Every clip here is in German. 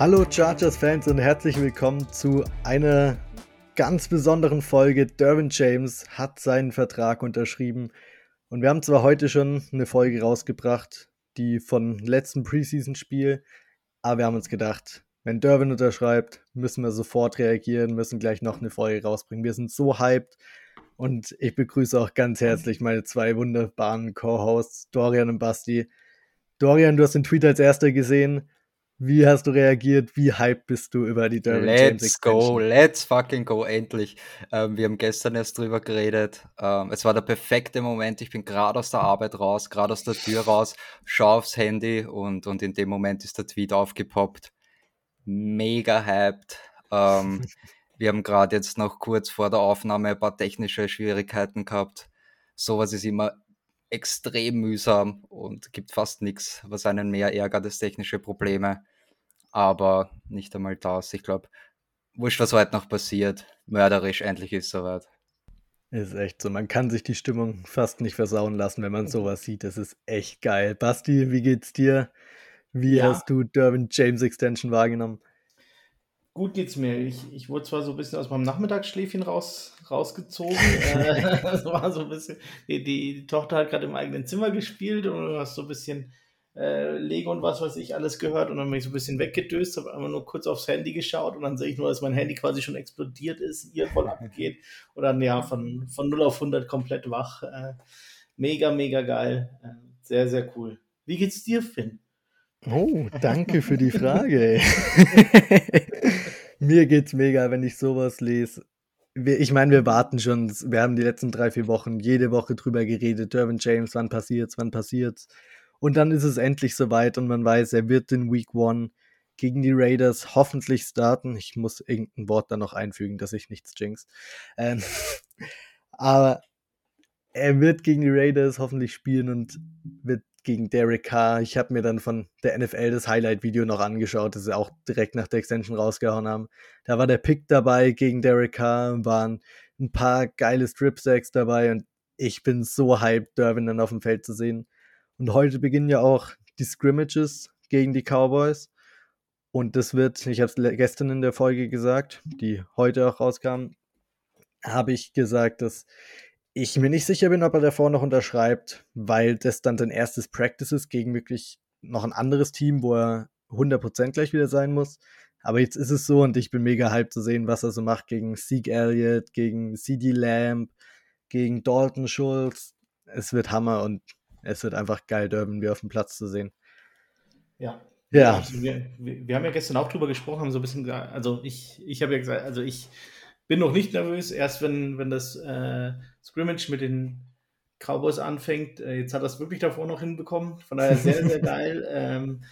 Hallo Chargers-Fans und herzlich willkommen zu einer ganz besonderen Folge. Derwin James hat seinen Vertrag unterschrieben und wir haben zwar heute schon eine Folge rausgebracht, die von letzten Preseason-Spiel, aber wir haben uns gedacht, wenn Derwin unterschreibt, müssen wir sofort reagieren, müssen gleich noch eine Folge rausbringen. Wir sind so hyped und ich begrüße auch ganz herzlich meine zwei wunderbaren Co-Hosts, Dorian und Basti. Dorian, du hast den Tweet als erster gesehen. Wie hast du reagiert? Wie hyped bist du über die Derwin let's James Let's go, let's fucking go, endlich. Ähm, wir haben gestern erst drüber geredet. Ähm, es war der perfekte Moment. Ich bin gerade aus der Arbeit raus, gerade aus der Tür raus, schaue aufs Handy und, und in dem Moment ist der Tweet aufgepoppt. Mega hyped. Ähm, wir haben gerade jetzt noch kurz vor der Aufnahme ein paar technische Schwierigkeiten gehabt. Sowas ist immer extrem mühsam und gibt fast nichts, was einen mehr ärgert als technische Probleme. Aber nicht einmal das. Ich glaube, wurscht, was heute noch passiert. Mörderisch, endlich ist es soweit. Ist echt so. Man kann sich die Stimmung fast nicht versauen lassen, wenn man sowas sieht. Das ist echt geil. Basti, wie geht's dir? Wie ja. hast du Derwin James Extension wahrgenommen? Gut geht's mir. Ich, ich wurde zwar so ein bisschen aus meinem Nachmittagsschläfchen raus, rausgezogen. äh, das war so ein bisschen, die, die Tochter hat gerade im eigenen Zimmer gespielt und du hast so ein bisschen äh, Lego und was weiß ich alles gehört und dann bin ich so ein bisschen weggedöst, habe einfach nur kurz aufs Handy geschaut und dann sehe ich nur, dass mein Handy quasi schon explodiert ist, ihr voll abgeht und dann ja von, von 0 auf 100 komplett wach. Äh, mega, mega geil. Äh, sehr, sehr cool. Wie geht's dir, Finn? Oh, danke für die Frage. Mir geht's mega, wenn ich sowas lese. ich meine, wir warten schon. Wir haben die letzten drei, vier Wochen jede Woche drüber geredet. Dervin James, wann passiert's, wann passiert's? Und dann ist es endlich soweit und man weiß, er wird in Week One gegen die Raiders hoffentlich starten. Ich muss irgendein Wort da noch einfügen, dass ich nichts jinx. Ähm, aber er wird gegen die Raiders hoffentlich spielen und wird gegen Derek Carr. Ich habe mir dann von der NFL das Highlight-Video noch angeschaut, das sie auch direkt nach der Extension rausgehauen haben. Da war der Pick dabei gegen Derek Carr, waren ein paar geile Strip-Sacks dabei und ich bin so hyped, Derwin dann auf dem Feld zu sehen. Und heute beginnen ja auch die Scrimmages gegen die Cowboys. Und das wird, ich habe es gestern in der Folge gesagt, die heute auch rauskam, habe ich gesagt, dass ich mir nicht sicher bin, ob er davor noch unterschreibt, weil das dann sein erstes Practice ist gegen wirklich noch ein anderes Team, wo er 100% gleich wieder sein muss. Aber jetzt ist es so und ich bin mega hyped zu sehen, was er so macht gegen Sieg Elliott, gegen CD Lamb, gegen Dalton Schultz. Es wird Hammer und es wird einfach geil, Durban wieder auf dem Platz zu sehen. Ja. Ja. Wir, wir, haben ja gestern auch drüber gesprochen, haben so ein bisschen gesagt, also ich, ich habe ja gesagt, also ich bin noch nicht nervös, erst wenn, wenn das äh, Scrimmage mit den Cowboys anfängt. Äh, jetzt hat er es wirklich davor noch hinbekommen. Von daher sehr, sehr geil. Ähm,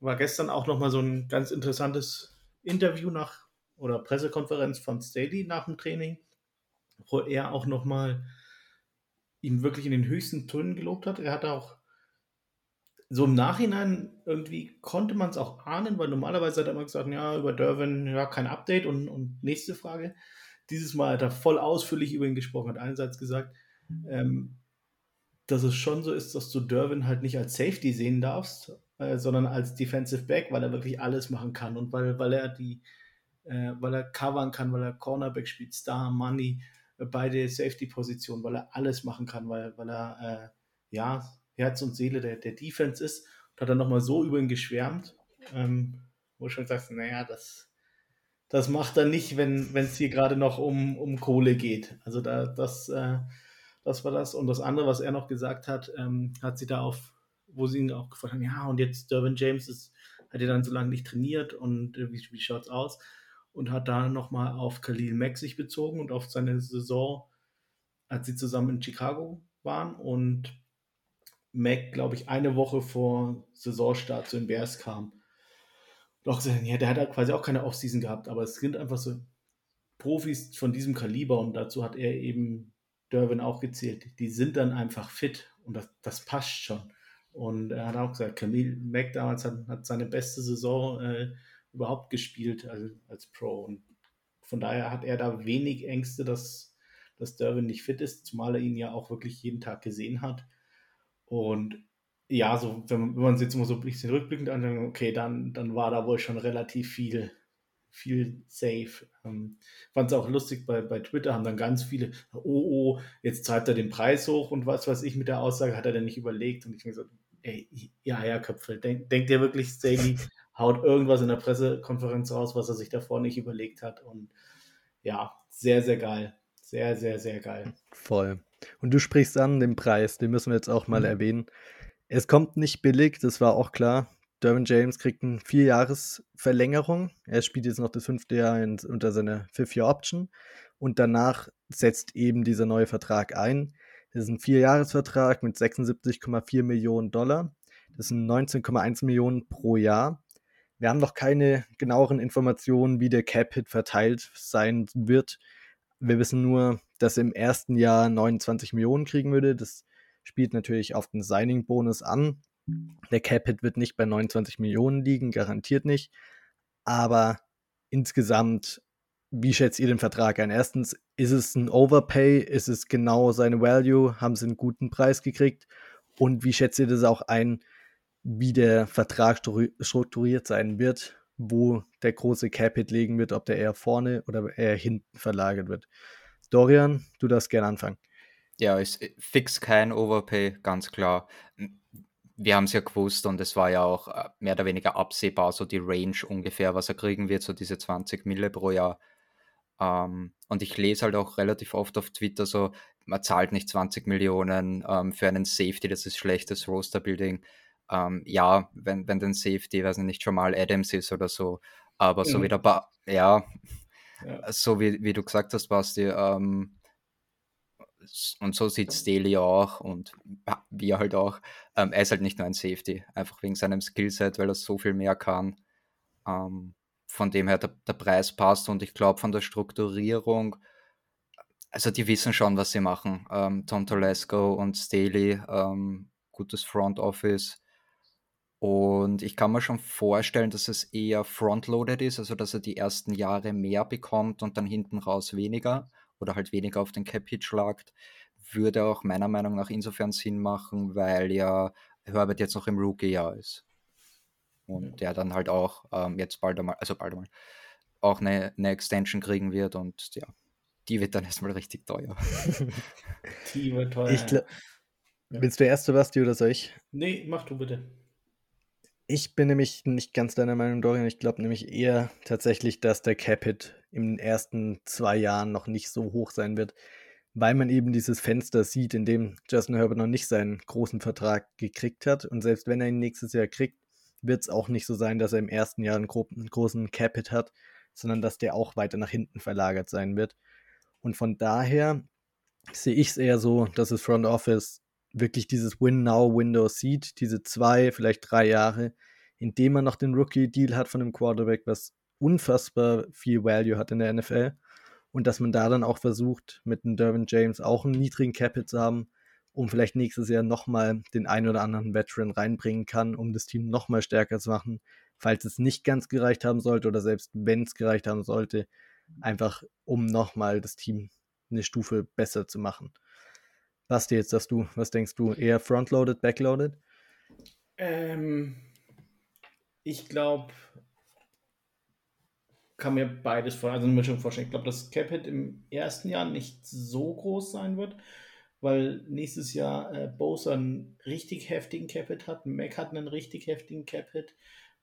war gestern auch nochmal so ein ganz interessantes Interview nach oder Pressekonferenz von Staley nach dem Training, wo er auch nochmal ihn wirklich in den höchsten Tönen gelobt hat. Er hat auch so im Nachhinein irgendwie konnte man es auch ahnen, weil normalerweise hat er immer gesagt, ja, über Derwin, ja, kein Update und, und nächste Frage. Dieses Mal hat er voll ausführlich über ihn gesprochen, hat einerseits gesagt, ähm, dass es schon so ist, dass du Derwin halt nicht als Safety sehen darfst, äh, sondern als Defensive Back, weil er wirklich alles machen kann und weil, weil er die, äh, weil er covern kann, weil er Cornerback spielt, Star, Money, äh, beide Safety-Positionen, weil er alles machen kann, weil, weil er äh, ja Herz und Seele der, der Defense ist und hat dann nochmal so über ihn geschwärmt, ähm, wo du schon sagst, naja, das, das macht er nicht, wenn es hier gerade noch um, um Kohle geht. Also da, das, äh, das war das. Und das andere, was er noch gesagt hat, ähm, hat sie da auf, wo sie ihn auch gefragt haben, ja, und jetzt Derwin James ist, hat er dann so lange nicht trainiert und äh, wie, wie es aus? Und hat da nochmal auf Khalil Mack sich bezogen und auf seine Saison, als sie zusammen in Chicago waren und Mac, glaube ich, eine Woche vor Saisonstart zu den Bears kam. Doch, ja, der hat halt quasi auch keine Offseason gehabt, aber es sind einfach so Profis von diesem Kaliber und dazu hat er eben Derwin auch gezählt. Die sind dann einfach fit und das, das passt schon. Und er hat auch gesagt, Camille Mack damals hat, hat seine beste Saison äh, überhaupt gespielt als, als Pro. Und von daher hat er da wenig Ängste, dass, dass Derwin nicht fit ist, zumal er ihn ja auch wirklich jeden Tag gesehen hat. Und ja, so, wenn, man es jetzt mal so ein bisschen rückblickend anschaut, okay, dann, dann war da wohl schon relativ viel, viel safe. Ähm, Fand es auch lustig, bei, bei Twitter haben dann ganz viele, oh, oh, jetzt treibt er den Preis hoch und was weiß ich mit der Aussage, hat er denn nicht überlegt? Und ich mir so, ey, ja, Herr Köpfel, denk, denkt ihr wirklich, Staley haut irgendwas in der Pressekonferenz raus, was er sich davor nicht überlegt hat? Und ja, sehr, sehr geil. Sehr, sehr, sehr geil. Voll. Und du sprichst an den Preis, den müssen wir jetzt auch mal mhm. erwähnen. Es kommt nicht billig, das war auch klar. Derwin James kriegt eine Vierjahresverlängerung. Er spielt jetzt noch das fünfte Jahr in, unter seiner Fifth-Year-Option. Und danach setzt eben dieser neue Vertrag ein. Das ist ein Vierjahresvertrag mit 76,4 Millionen Dollar. Das sind 19,1 Millionen pro Jahr. Wir haben noch keine genaueren Informationen, wie der Cap-Hit verteilt sein wird. Wir wissen nur, dass er im ersten Jahr 29 Millionen kriegen würde. Das spielt natürlich auf den Signing-Bonus an. Der Cap-Hit wird nicht bei 29 Millionen liegen, garantiert nicht. Aber insgesamt, wie schätzt ihr den Vertrag ein? Erstens, ist es ein Overpay? Ist es genau seine Value? Haben sie einen guten Preis gekriegt? Und wie schätzt ihr das auch ein, wie der Vertrag strukturiert sein wird? Wo der große Cap-Hit liegen wird, ob der eher vorne oder eher hinten verlagert wird? Dorian, du darfst gerne anfangen. Ja, ist äh, fix kein Overpay, ganz klar. Wir haben es ja gewusst und es war ja auch äh, mehr oder weniger absehbar, so die Range ungefähr, was er kriegen wird, so diese 20 Mille pro Jahr. Ähm, und ich lese halt auch relativ oft auf Twitter so, man zahlt nicht 20 Millionen ähm, für einen Safety, das ist schlechtes Roster-Building. Ähm, ja, wenn, wenn den Safety, weiß nicht, schon mal Adams ist oder so, aber mhm. so wie der ba ja, ja, so wie, wie du gesagt hast, Basti, ähm, und so sieht Staley auch und wir halt auch. Ähm, er ist halt nicht nur ein Safety, einfach wegen seinem Skillset, weil er so viel mehr kann. Ähm, von dem her der, der, Preis passt und ich glaube von der Strukturierung, also die wissen schon, was sie machen. Ähm, Tom Telesco und Staley, ähm, gutes Front Office. Und ich kann mir schon vorstellen, dass es eher frontloaded ist, also dass er die ersten Jahre mehr bekommt und dann hinten raus weniger oder halt weniger auf den Cap-Hit schlagt, würde auch meiner Meinung nach insofern Sinn machen, weil ja Herbert jetzt noch im Rookie-Jahr ist. Und der dann halt auch ähm, jetzt bald einmal, also bald einmal, auch eine, eine Extension kriegen wird und ja, die wird dann erstmal richtig teuer. die wird teuer. Ich glaub, ja. Willst du erst, Basti, oder soll ich? Nee, mach du bitte. Ich bin nämlich nicht ganz deiner Meinung, Dorian. Ich glaube nämlich eher tatsächlich, dass der Cap-Hit in den ersten zwei Jahren noch nicht so hoch sein wird, weil man eben dieses Fenster sieht, in dem Justin Herbert noch nicht seinen großen Vertrag gekriegt hat. Und selbst wenn er ihn nächstes Jahr kriegt, wird es auch nicht so sein, dass er im ersten Jahr einen, gro einen großen Cap-Hit hat, sondern dass der auch weiter nach hinten verlagert sein wird. Und von daher sehe ich es eher so, dass das Front Office wirklich dieses Win-Now-Window sieht, diese zwei, vielleicht drei Jahre, in dem man noch den Rookie-Deal hat von dem Quarterback, was unfassbar viel Value hat in der NFL. Und dass man da dann auch versucht, mit einem Dervin James auch einen niedrigen Capit zu haben, um vielleicht nächstes Jahr nochmal den einen oder anderen Veteran reinbringen kann, um das Team nochmal stärker zu machen, falls es nicht ganz gereicht haben sollte oder selbst wenn es gereicht haben sollte, einfach um nochmal das Team eine Stufe besser zu machen. Basti, jetzt sagst du, was denkst du? Eher frontloaded, backloaded? Ähm, ich glaube, kann mir beides vor, also eine Mischung vorstellen. Ich glaube, dass Capit im ersten Jahr nicht so groß sein wird, weil nächstes Jahr äh, Bowser einen richtig heftigen Capit hat, Mac hat einen richtig heftigen Capit,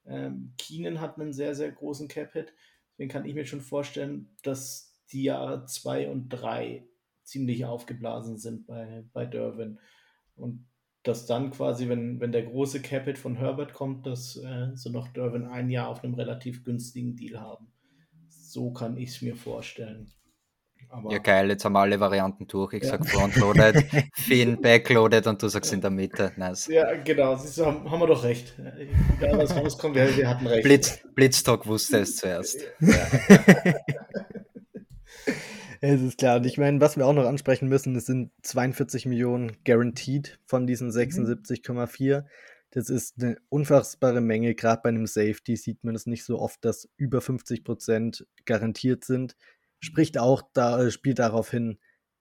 ähm, Keenan hat einen sehr, sehr großen Capit. Deswegen kann ich mir schon vorstellen, dass die Jahre 2 und 3 ziemlich aufgeblasen sind bei, bei Derwin. Und dass dann quasi, wenn, wenn der große Capit von Herbert kommt, dass äh, sie noch Derwin ein Jahr auf einem relativ günstigen Deal haben. So kann ich es mir vorstellen. Aber ja, geil, jetzt haben wir alle Varianten durch. Ich ja. sag frontloaded, Finn backloaded und du sagst in der Mitte. Nice. Ja, genau, so, haben, haben wir doch recht. Egal, was rauskommt, wir, wir hatten recht. Blitz, Blitztalk wusste es zuerst. Ja. Es ist klar. Und ich meine, was wir auch noch ansprechen müssen, es sind 42 Millionen guaranteed von diesen 76,4. Mhm. Das ist eine unfassbare Menge. Gerade bei einem Safety sieht man es nicht so oft, dass über 50 Prozent garantiert sind. Spricht auch da, spielt darauf hin,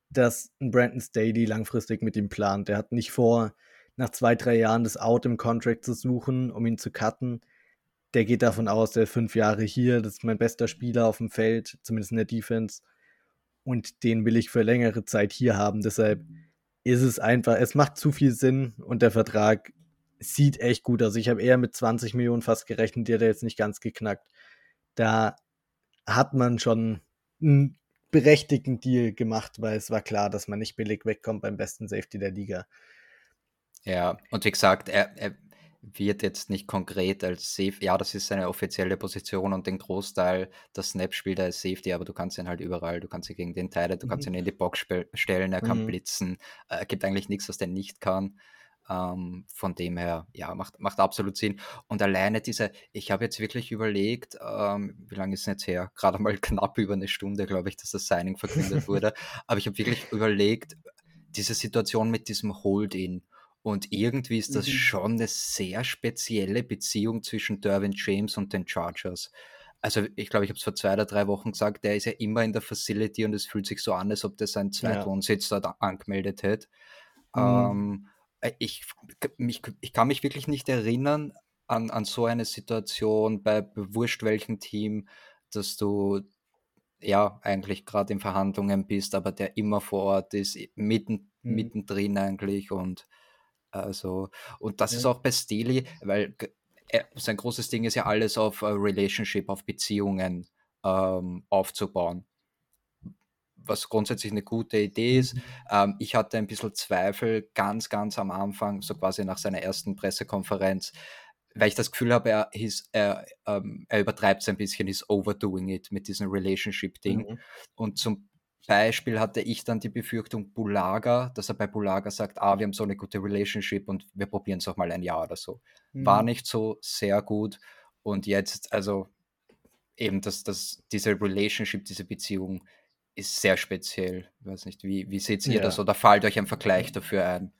dass ein Brandon Staley langfristig mit ihm plant. Der hat nicht vor, nach zwei, drei Jahren das Out im Contract zu suchen, um ihn zu cutten. Der geht davon aus, der ist fünf Jahre hier, das ist mein bester Spieler auf dem Feld, zumindest in der Defense. Und den will ich für längere Zeit hier haben. Deshalb ist es einfach, es macht zu viel Sinn und der Vertrag sieht echt gut aus. Ich habe eher mit 20 Millionen fast gerechnet, die hat er jetzt nicht ganz geknackt. Da hat man schon einen berechtigten Deal gemacht, weil es war klar, dass man nicht billig wegkommt beim besten Safety der Liga. Ja, und wie gesagt, er, er wird jetzt nicht konkret als Safe, ja, das ist seine offizielle Position und den Großteil der Snaps spielt er als Safety, aber du kannst ihn halt überall, du kannst ihn gegen den Teile, du mhm. kannst ihn in die Box stellen, er kann mhm. blitzen, er gibt eigentlich nichts, was der nicht kann. Ähm, von dem her, ja, macht, macht absolut Sinn. Und alleine diese, ich habe jetzt wirklich überlegt, ähm, wie lange ist es jetzt her? Gerade mal knapp über eine Stunde, glaube ich, dass das Signing verkündet wurde. Aber ich habe wirklich überlegt, diese Situation mit diesem Hold-In. Und irgendwie ist das mhm. schon eine sehr spezielle Beziehung zwischen Derwin James und den Chargers. Also ich glaube, ich habe es vor zwei oder drei Wochen gesagt, der ist ja immer in der Facility und es fühlt sich so an, als ob der seinen Zweitwohnsitz ja. dort angemeldet hätte. Mhm. Ähm, äh, ich, mich, ich kann mich wirklich nicht erinnern an, an so eine Situation bei wurscht welchem Team, dass du ja eigentlich gerade in Verhandlungen bist, aber der immer vor Ort ist, mitten, mhm. mittendrin eigentlich und also, und das ja. ist auch bei Steely, weil er, sein großes Ding ist ja alles auf uh, Relationship, auf Beziehungen ähm, aufzubauen was grundsätzlich eine gute Idee ist. Mhm. Ähm, ich hatte ein bisschen Zweifel ganz, ganz am Anfang, so quasi nach seiner ersten Pressekonferenz, weil ich das Gefühl habe, er, his, er, ähm, er übertreibt es ein bisschen, ist overdoing it mit diesem Relationship-Ding. Mhm. Und zum Beispiel hatte ich dann die Befürchtung Bulaga, dass er bei Bulaga sagt, ah, wir haben so eine gute Relationship und wir probieren es auch mal ein Jahr oder so. Mhm. War nicht so sehr gut. Und jetzt, also eben, dass, dass diese Relationship, diese Beziehung ist sehr speziell. Ich weiß nicht, wie, wie seht ihr ja. das oder fällt euch ein Vergleich dafür ein?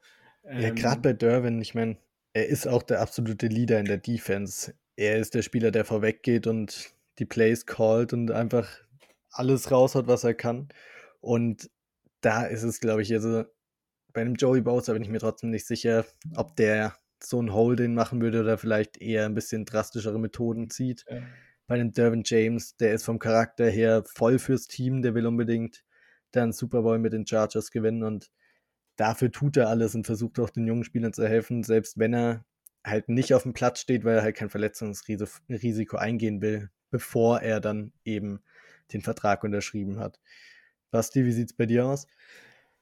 Ja, gerade ähm. bei Derwin, ich meine, er ist auch der absolute Leader in der Defense. Er ist der Spieler, der vorweggeht und die Plays callt und einfach alles raushaut, was er kann. Und da ist es, glaube ich, also bei einem Joey Bowser bin ich mir trotzdem nicht sicher, ob der so ein Holding machen würde oder vielleicht eher ein bisschen drastischere Methoden zieht. Ja bei dem Dervin James, der ist vom Charakter her voll fürs Team, der will unbedingt dann Super Bowl mit den Chargers gewinnen und dafür tut er alles und versucht auch den jungen Spielern zu helfen, selbst wenn er halt nicht auf dem Platz steht, weil er halt kein Verletzungsrisiko eingehen will, bevor er dann eben den Vertrag unterschrieben hat. Basti, wie sieht es bei dir aus?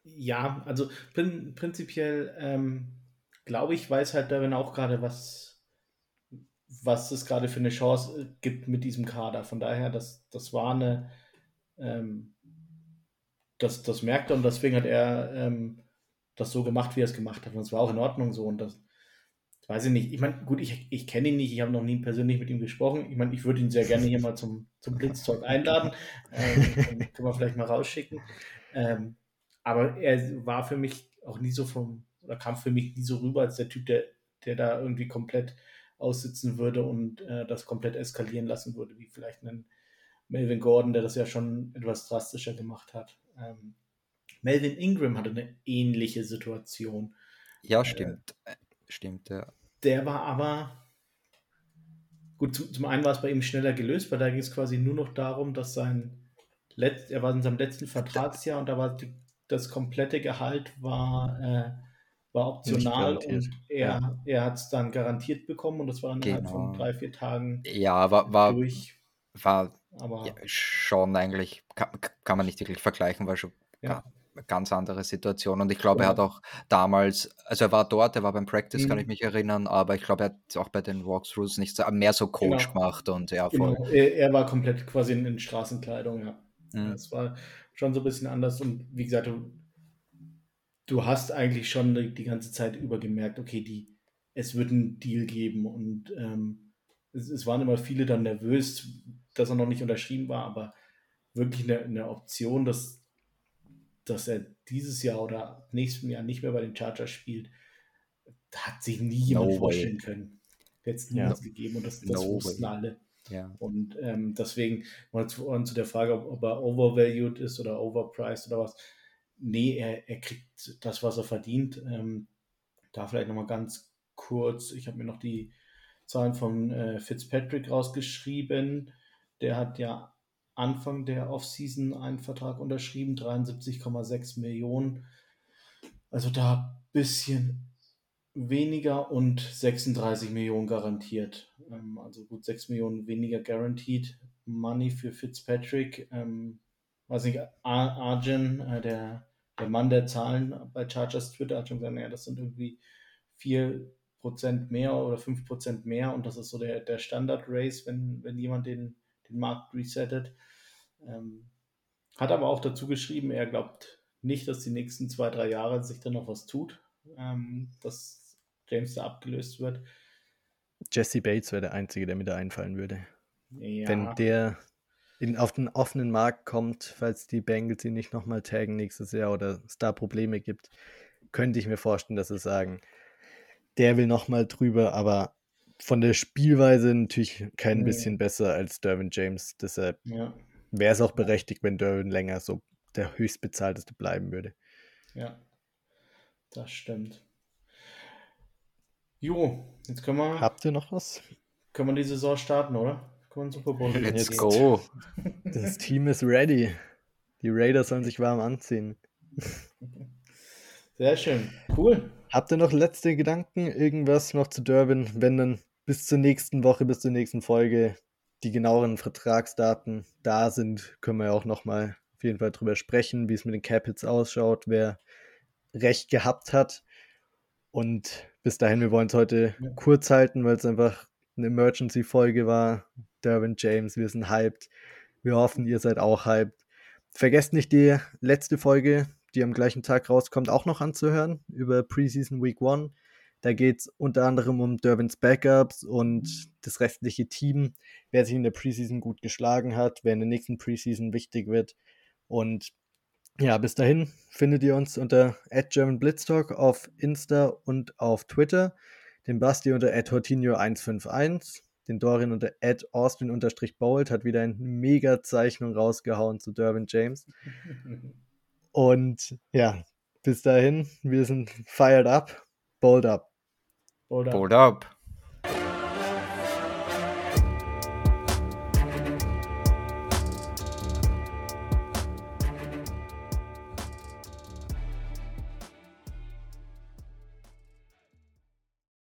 Ja, also prin prinzipiell ähm, glaube ich, weiß halt Devin auch gerade, was was es gerade für eine Chance äh, gibt mit diesem Kader. Von daher, das, das war eine, ähm, das, das merkt er und deswegen hat er ähm, das so gemacht, wie er es gemacht hat. Und es war auch in Ordnung so. Und das, weiß ich nicht. Ich meine, gut, ich, ich kenne ihn nicht, ich habe noch nie persönlich mit ihm gesprochen. Ich meine, ich würde ihn sehr gerne hier mal zum, zum Blitztalk einladen. Ähm, können wir vielleicht mal rausschicken. Ähm, aber er war für mich auch nie so vom, oder kam für mich nie so rüber als der Typ, der, der da irgendwie komplett aussitzen würde und äh, das komplett eskalieren lassen würde, wie vielleicht ein Melvin Gordon, der das ja schon etwas drastischer gemacht hat. Ähm, Melvin Ingram hatte eine ähnliche Situation. Ja, stimmt. Äh, stimmt, ja. Der war aber, gut, zum, zum einen war es bei ihm schneller gelöst, weil da ging es quasi nur noch darum, dass sein, Letz-, er war in seinem letzten Vertragsjahr und da war die, das komplette Gehalt war äh, war optional und er, ja. er hat es dann garantiert bekommen und das war innerhalb genau. von drei, vier Tagen ja, war, war, durch. War aber ja, schon eigentlich, kann, kann, man nicht wirklich vergleichen, weil schon ja. Ganz andere Situation. Und ich glaube, er hat auch damals, also er war dort, er war beim Practice, mhm. kann ich mich erinnern, aber ich glaube, er hat auch bei den Walkthroughs nicht so, mehr so Coach genau. gemacht und ja, voll. Genau. Er, war komplett quasi in, in Straßenkleidung, ja. Mhm. Das war schon so ein bisschen anders und wie gesagt, du hast eigentlich schon die, die, ganze Zeit über gemerkt, okay, die, es wird einen Deal geben und ähm, es, es, waren immer viele dann nervös, dass er noch nicht unterschrieben war, aber wirklich eine, eine Option, dass, dass er dieses Jahr oder nächstem Jahr nicht mehr bei den Chargers spielt, hat sich nie jemand no vorstellen können. Jetzt niemals ja. gegeben und das, das no wussten way. alle. Ja. Und ähm, deswegen mal zu, der Frage, ob, ob er overvalued ist oder overpriced oder was nee, er, er kriegt das, was er verdient. Ähm, da vielleicht nochmal ganz kurz, ich habe mir noch die Zahlen von äh, Fitzpatrick rausgeschrieben. Der hat ja Anfang der Offseason einen Vertrag unterschrieben, 73,6 Millionen. Also da ein bisschen weniger und 36 Millionen garantiert. Ähm, also gut 6 Millionen weniger guaranteed Money für Fitzpatrick. Ähm, weiß nicht, Arjun, äh, der, der Mann der Zahlen bei Chargers Twitter hat schon gesagt, naja, das sind irgendwie 4% mehr oder 5% mehr und das ist so der, der Standard-Race, wenn, wenn jemand den, den Markt resettet. Ähm, hat aber auch dazu geschrieben, er glaubt nicht, dass die nächsten zwei, drei Jahre sich da noch was tut, ähm, dass James da abgelöst wird. Jesse Bates wäre der Einzige, der mir da einfallen würde. Ja. Wenn der in, auf den offenen Markt kommt, falls die Bengals ihn nicht nochmal taggen nächstes Jahr oder es da Probleme gibt, könnte ich mir vorstellen, dass sie sagen, der will nochmal drüber, aber von der Spielweise natürlich kein nee. bisschen besser als Derwin James. Deshalb ja. wäre es auch berechtigt, wenn Derwin länger so der höchstbezahlteste bleiben würde. Ja, das stimmt. Jo, jetzt können wir. Habt ihr noch was? Können wir die Saison starten, oder? Können wir Super Bowl Let's go. Das Team ist ready. Die Raiders sollen sich warm anziehen. Sehr schön. Cool. Habt ihr noch letzte Gedanken? Irgendwas noch zu Durbin? Wenn dann bis zur nächsten Woche, bis zur nächsten Folge die genaueren Vertragsdaten da sind, können wir ja auch nochmal auf jeden Fall drüber sprechen, wie es mit den Capits ausschaut, wer recht gehabt hat. Und bis dahin, wir wollen es heute ja. kurz halten, weil es einfach eine Emergency-Folge war. Derwin James, wir sind hyped. Wir hoffen, ihr seid auch hyped. Vergesst nicht die letzte Folge, die am gleichen Tag rauskommt, auch noch anzuhören über Preseason Week 1. Da geht es unter anderem um Derwins Backups und das restliche Team, wer sich in der Preseason gut geschlagen hat, wer in der nächsten Preseason wichtig wird. Und ja, bis dahin findet ihr uns unter @germanblitztalk auf Insta und auf Twitter, den Basti unter @hortinho151, den Dorian unter @austin_bold hat wieder eine mega Zeichnung rausgehauen zu Derwin James. Und ja, bis dahin, wir sind fired up, bold up. Bold up. Bold up.